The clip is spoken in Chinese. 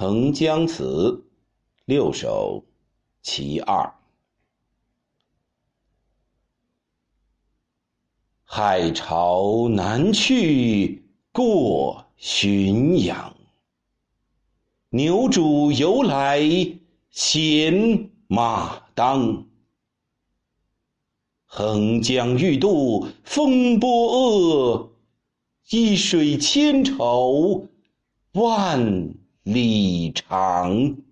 横江词》六首其二。海潮南去过浔阳，牛渚犹来衔马当。横江欲渡风波恶，一水千愁万李长。